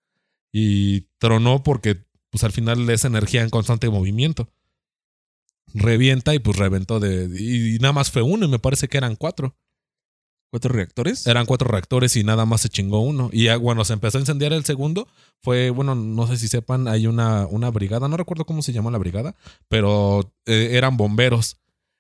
y tronó porque pues al final es energía en constante movimiento. Revienta y pues reventó de... Y, y nada más fue uno y me parece que eran cuatro. ¿Cuatro reactores? Eran cuatro reactores y nada más se chingó uno. Y ya, bueno, se empezó a incendiar el segundo. Fue, bueno, no sé si sepan, hay una, una brigada, no recuerdo cómo se llama la brigada, pero eh, eran bomberos.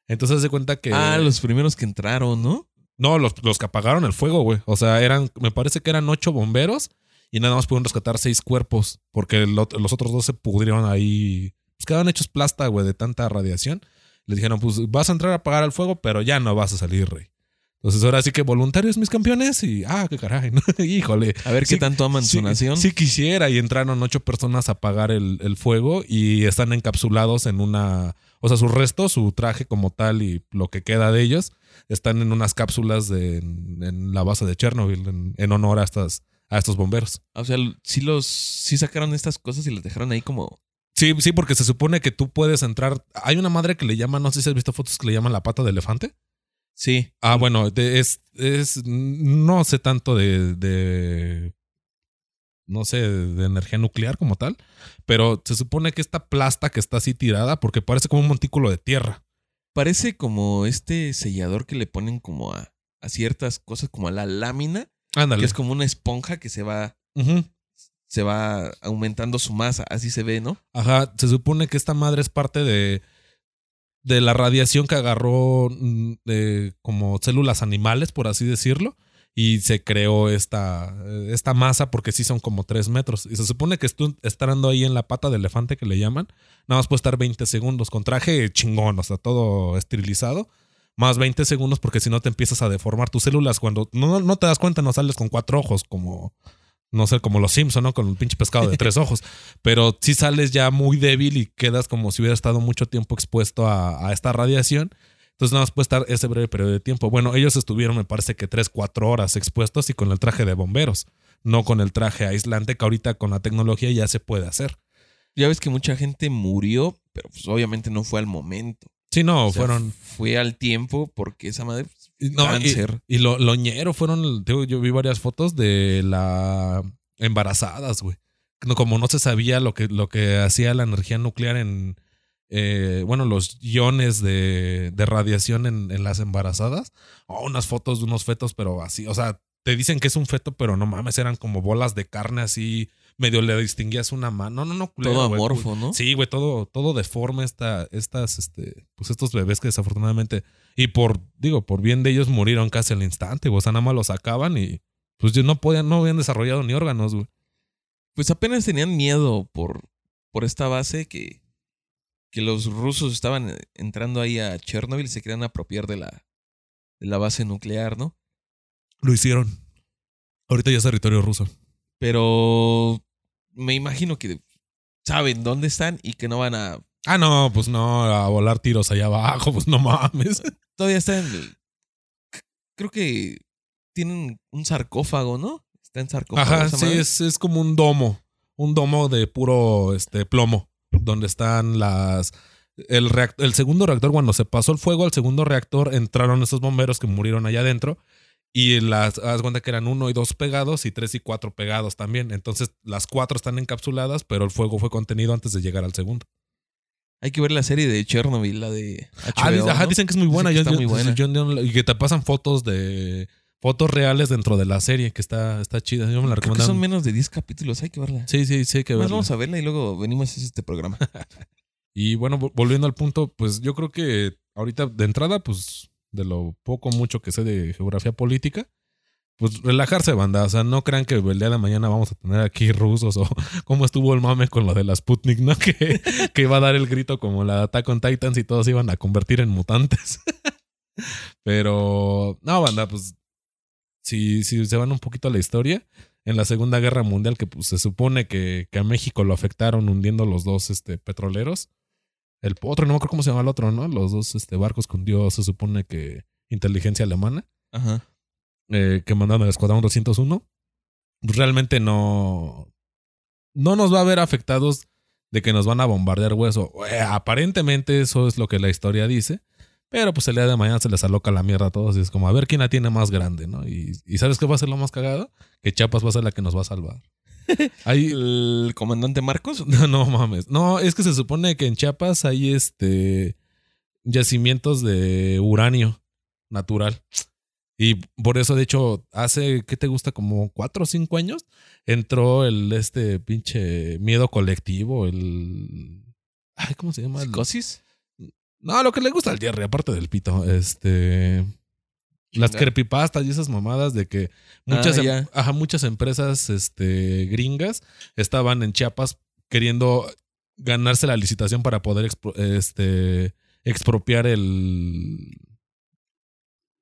Entonces se cuenta que... Ah, los primeros que entraron, ¿no? No, los, los que apagaron el fuego, güey. O sea, eran, me parece que eran ocho bomberos y nada más pudieron rescatar seis cuerpos porque el los otros dos se pudrieron ahí. Pues quedaron hechos plasta, güey, de tanta radiación. Les dijeron, pues vas a entrar a apagar el fuego, pero ya no vas a salir, rey. Entonces ahora sí que voluntarios, mis campeones, y ah, qué caray, ¿no? [laughs] híjole. A ver Sí, qué tanto aman Sí, su nación. sí quisiera y entraron ocho personas a apagar el, el fuego y están encapsulados en una, o sea, su resto, su traje como tal y lo que queda de ellos están en unas cápsulas de, en, en la base de Chernobyl en, en honor a estas a estos bomberos. O sea, sí los, sí sacaron estas cosas y las dejaron ahí como. Sí, sí, porque se supone que tú puedes entrar. Hay una madre que le llaman, no sé si has visto fotos que le llaman la pata de elefante. Sí. Ah, bueno, de- es, es, no sé tanto de, de, no sé, de energía nuclear como tal, pero se supone que esta plasta que está así tirada, porque parece como un montículo de tierra. Parece como este sellador que le ponen como a, a ciertas cosas, como a la lámina, Ándale. que es como una esponja que se va, se va aumentando su masa. Así se ve, ¿no? Ajá, se supone que esta madre es parte de, de la radiación que agarró de como células animales, por así decirlo, y se creó esta, eh, esta masa porque sí son como 3 metros. Y se supone que estando ahí en la pata de elefante que le llaman, nada más puede estar 20 segundos con traje chingón, o sea, todo esterilizado. Más 20 segundos porque si no te empiezas a deformar tus células cuando no, no te das cuenta, no sales con cuatro ojos como, no sé, como los Simpson, ¿no? Con un pinche pescado de tres [laughs] ojos. Pero si sales ya muy débil y quedas como si hubiera estado mucho tiempo expuesto a, a esta radiación. Entonces nada más puede estar ese breve periodo de tiempo. Bueno, ellos estuvieron, me parece que 3, 4 horas expuestos y con el traje de bomberos, no con el traje aislante que ahorita con la tecnología ya se puede hacer. Ya ves que mucha gente murió, pero pues obviamente no fue al momento. Sí, no, O sea, fueron... Fue al tiempo porque esa madre. Pues, no, y- cáncer. Y, lo, lo ñero fueron, digo, yo vi varias fotos de la embarazadas, güey. Como no se sabía lo que, lo que hacía la energía nuclear en, eh, bueno, los iones de, de radiación en, en las embarazadas. Oh, unas fotos de unos fetos, pero así, o sea, te dicen que es un feto, pero no mames, eran como bolas de carne así, medio le distinguías una mano. No, no, no, culero, todo amorfo, ¿no? Sí, güey, todo, todo deforme esta, estas, este, pues estos bebés que desafortunadamente, y por, digo, por bien de ellos murieron casi al instante, güey. O sea, nada más los sacaban y pues no podían, no habían desarrollado ni órganos, güey. Pues apenas tenían miedo por, por esta base que, que los rusos estaban entrando ahí a Chernobyl y se querían apropiar de la, de la base nuclear, ¿no? Lo hicieron. Ahorita ya es territorio ruso. Pero me imagino que saben dónde están y que no van a. Ah, no, pues no, a volar tiros allá abajo, pues no mames. [laughs] Todavía están. Creo que tienen un sarcófago, ¿no? Está en sarcófago. Ajá, sí, es, es como un domo. Un domo de puro este, plomo. Donde están las. El, reac- el segundo reactor, cuando se pasó el fuego al segundo reactor, entraron esos bomberos que murieron allá adentro. Y las, haz cuenta que eran uno y dos pegados y tres y cuatro pegados también. Entonces las cuatro están encapsuladas, pero el fuego fue contenido antes de llegar al segundo. Hay que ver la serie de Chernobyl, la de HBO. Ah, dice- ajá, dicen que es muy buena. Dicen que yo- está yo- muy buena. yo- yo no la- y que te pasan fotos de. Fotos reales dentro de la serie, que está, está chida. Yo me la Creo que recomiendo. son menos de 10 capítulos, hay que verla. Sí, sí, sí, hay que Más verla. vamos a verla y luego venimos a este programa. [laughs] Y bueno, vo- volviendo al punto, pues yo creo que ahorita de entrada, pues de lo poco mucho que sé de geografía política, pues relajarse, banda. O sea, no crean que el día de mañana vamos a tener aquí rusos o [laughs] cómo estuvo el mame con lo de la Sputnik, ¿no? [laughs] Que, que iba a dar el grito como la Attack on Titans y todos iban a convertir en mutantes. [laughs] Pero, no, banda, pues si, si se van un poquito a la historia, en la Segunda Guerra Mundial, que pues se supone que, que a México lo afectaron hundiendo los dos este, petroleros. El otro, no me acuerdo cómo se llama el otro, ¿no? Los dos este, barcos que hundió, se supone que inteligencia alemana, Ajá. Eh, que mandaron el Escuadrón 201. Pues realmente no. No nos va a ver afectados de que nos van a bombardear hueso. Eh, aparentemente eso es lo que la historia dice. Pero pues el día de mañana se les aloca la mierda a todos y es como a ver quién la tiene más grande, ¿no? Y, y ¿sabes qué va a ser lo más cagado? Que Chiapas va a ser la que nos va a salvar. [laughs] Ahí, ¿El comandante Marcos? [laughs] no, no mames. No, es que se supone que en Chiapas hay este yacimientos de uranio natural. Y por eso, de hecho, hace, ¿qué te gusta? Como cuatro o cinco años entró el este pinche miedo colectivo, el. Ay, ¿cómo se llama? ¿Psicosis? No, lo que le gusta al Jerry, aparte del pito. Este. Las creepypastas y esas mamadas de que muchas, Ah, em- ajá, muchas empresas este, gringas estaban en Chiapas queriendo ganarse la licitación para poder expro- este, expropiar el,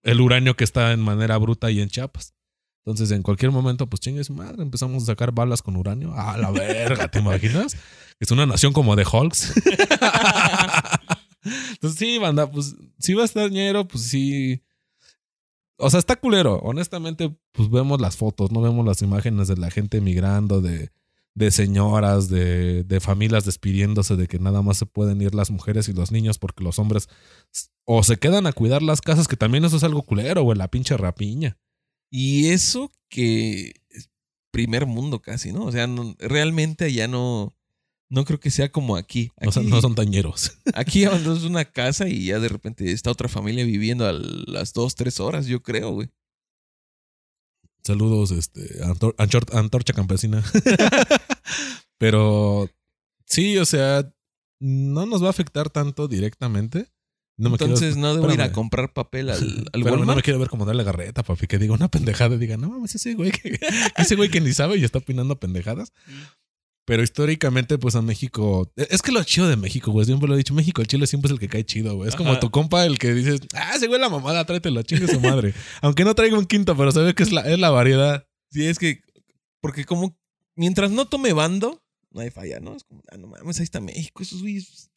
el uranio que está en manera bruta ahí en Chiapas. Entonces, en cualquier momento, pues chingue su madre, empezamos a sacar balas con uranio. A la verga, ¿te imaginas? Es una nación como de Hulks. [laughs] Entonces, sí, banda, pues si va a estar ñero, pues sí. O sea, está culero. Honestamente, pues vemos las fotos, no vemos las imágenes de la gente migrando, de, de señoras, de, de familias despidiéndose de que nada más se pueden ir las mujeres y los niños porque los hombres o se quedan a cuidar las casas, que también eso es algo culero, güey, la pinche rapiña. Y eso que es primer mundo casi, ¿no? O sea, no- realmente allá no, no creo que sea como aquí. No, son- Aquí- no son tañeros. [laughs] Aquí abandonas una casa y ya de repente está otra familia viviendo a las dos, tres horas, yo creo, güey. Saludos, este, Antor- Antorcha Campesina. [laughs] Pero sí, o sea, no nos va a afectar tanto directamente. No me quiero- Entonces no debo ir a comprar papel al, [laughs] al Espérame, no Walmart. me quiero ver como darle garreta, papi. Que diga una pendejada y diga, no mames, ese güey que, [laughs] ese güey que ni sabe y está opinando pendejadas. Pero históricamente, pues a México. Es que lo chido de México, güey. Siempre lo he dicho. México, el chile siempre es el que cae chido, güey. Es como Ajá. tu compa el que dices, ah, ese güey la mamada, tráetelo, chingue su madre. Aunque no traiga un quinto, pero sabe que es la, es la variedad. Sí, es que, porque como, mientras no tome bando, no hay falla, ¿no? Es como, ah, no mames, ahí está México, esos güeyes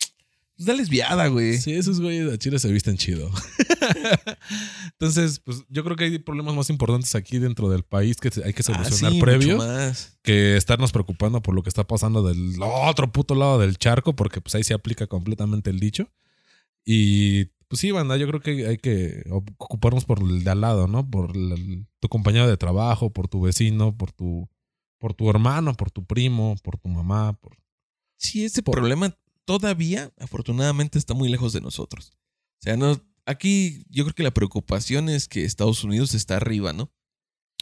Es una lesbiada, güey. Sí, esos güeyes de Chile se visten chido. [laughs] Entonces, pues yo creo que hay problemas más importantes aquí dentro del país que hay que Ah, solucionar sí, previo más. que estarnos preocupando por lo que está pasando del otro puto lado del charco, porque pues ahí se aplica completamente el dicho. Y pues sí, banda, yo creo que hay que ocuparnos por el de al lado, ¿no? Por el- tu compañero de trabajo, por tu vecino, por tu, por tu hermano, por tu primo, por tu mamá, por... Sí, ese problema todavía, afortunadamente, está muy lejos de nosotros. O sea, no. Aquí yo creo que la preocupación es que Estados Unidos está arriba, ¿no?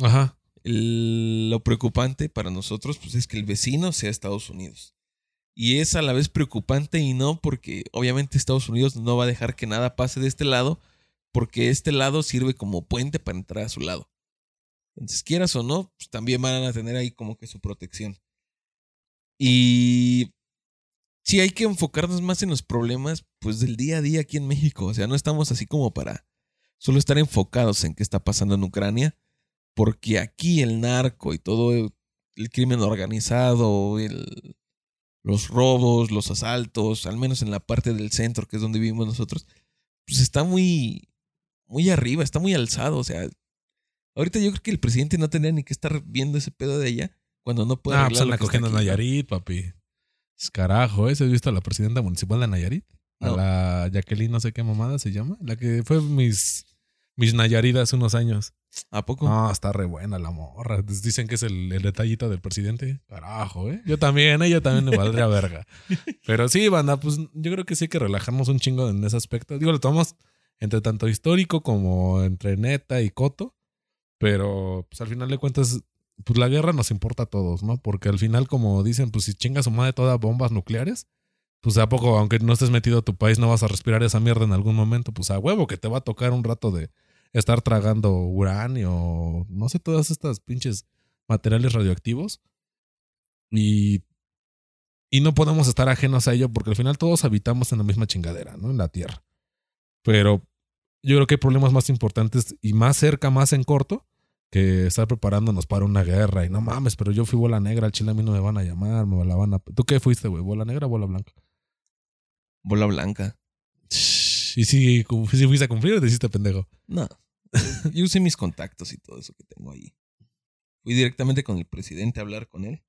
Ajá. El- lo preocupante para nosotros, pues, es que el vecino sea Estados Unidos. Y es a la vez preocupante y no, porque obviamente Estados Unidos no va a dejar que nada pase de este lado, porque este lado sirve como puente para entrar a su lado. Entonces, quieras o no, pues también van a tener ahí como que su protección. Y sí hay que enfocarnos más en los problemas, pues del día a día aquí en México. O sea, no estamos así como para solo estar enfocados en qué está pasando en Ucrania, porque aquí el narco y todo el crimen organizado, el, los robos, los asaltos, al menos en la parte del centro, que es donde vivimos nosotros, pues está muy, muy arriba, está muy alzado. O sea, ahorita yo creo que el presidente no tendría ni que estar viendo ese pedo de allá cuando no puede Ah, pues está cogiendo a. Nayarit, papi. Es carajo, ¿eh? ¿Se has visto a la presidenta municipal de Nayarit? A No. la Jacqueline, no sé qué mamada se llama. La que fue mis, mis Nayarit hace unos años. ¿A poco? No, está re buena la morra. Dicen que es el, el detallito del presidente. Carajo, ¿eh? Yo también, ella también me valdría [laughs] verga. Pero sí, banda, pues yo creo que sí hay que relajarnos un chingo en ese aspecto. Digo, lo tomamos entre tanto histórico como entre neta y coto. Pero pues al final de cuentas, pues la guerra nos importa a todos, ¿no? Porque al final, como dicen, pues si chingas su madre todas bombas nucleares, pues a poco, aunque no estés metido a tu país, no vas a respirar esa mierda en algún momento. Pues a huevo que te va a tocar un rato de estar tragando uranio, no sé, todas estas pinches materiales radioactivos. Y, y no podemos estar ajenos a ello porque al final todos habitamos en la misma chingadera, ¿no? En la Tierra. Pero yo creo que hay problemas más importantes y más cerca, más en corto, que estar preparándonos para una guerra. Y no mames, pero yo fui bola negra, al chile a mí no me van a llamar, me la van a... ¿Tú qué fuiste, güey? ¿Bola negra o bola blanca? Bola blanca. Y si, si fuiste a cumplir o te hiciste pendejo. No. [laughs] Yo usé mis contactos y todo eso que tengo ahí. Fui directamente con el presidente a hablar con él.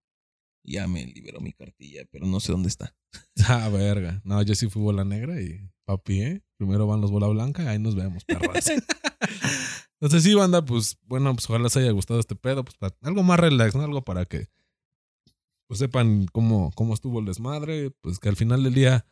Y ya me liberó mi cartilla, pero no sé dónde está. [laughs] Ah, verga. No, yo sí fui bola negra y papi, ¿eh? Primero van los bola blanca, ahí nos vemos, perras. [laughs] [laughs] Entonces sí, banda, pues bueno, pues ojalá les haya gustado este pedo, pues para- algo más relax, ¿no? Algo para que pues sepan cómo, cómo estuvo el desmadre, pues que al final del día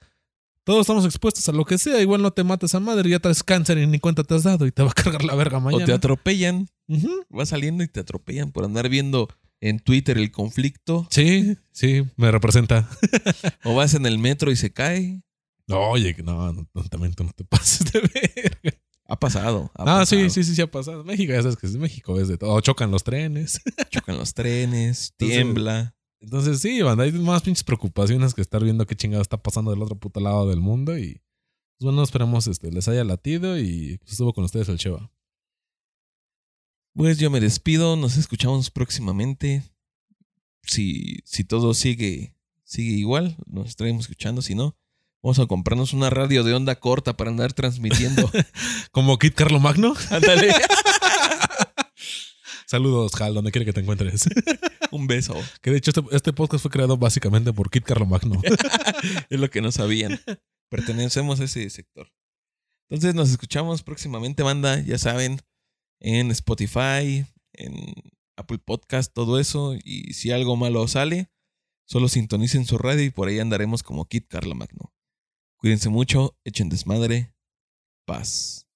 todos estamos expuestos a lo que sea, igual no te mates a madre, ya traes cáncer y ni cuenta te has dado y te va a cargar la verga mañana. O te atropellan. Ujú. Vas saliendo y te atropellan por andar viendo en Twitter el conflicto. Sí, sí, me representa. [laughs] O vas en el metro y se cae. No, oye, que no, no, no, también tú no te [laughs] pases de verga. Ha pasado. ha Ah, sí, pasado. sí, sí, sí ha pasado. México, ya sabes que es México, es de todo. Chocan los trenes. [laughs] Chocan los trenes, Entonces- tiembla. Entonces, sí, banda, hay más pinches preocupaciones que estar viendo qué chingado está pasando del otro puto lado del mundo. Y pues bueno, esperemos este, les haya latido y pues, estuvo con ustedes el Cheva. Pues yo me despido, nos escuchamos próximamente. Si, si todo sigue, sigue igual, nos estaremos escuchando. Si no, vamos a comprarnos una radio de onda corta para andar transmitiendo. [laughs] Como Kit Carlo Magno. Ándale. [laughs] Saludos, Hal, donde quiera que te encuentres. [laughs] Un beso. que de hecho este, este podcast fue creado básicamente por Kit Carlo Magno. Es lo que no sabían. Pertenecemos a ese sector. Entonces nos escuchamos próximamente, banda. Ya saben, en Spotify, en Apple Podcast, todo eso. Y si algo malo sale, solo sintonicen su radio y por ahí andaremos como Kit Carla Magno. Cuídense mucho, echen desmadre. Paz.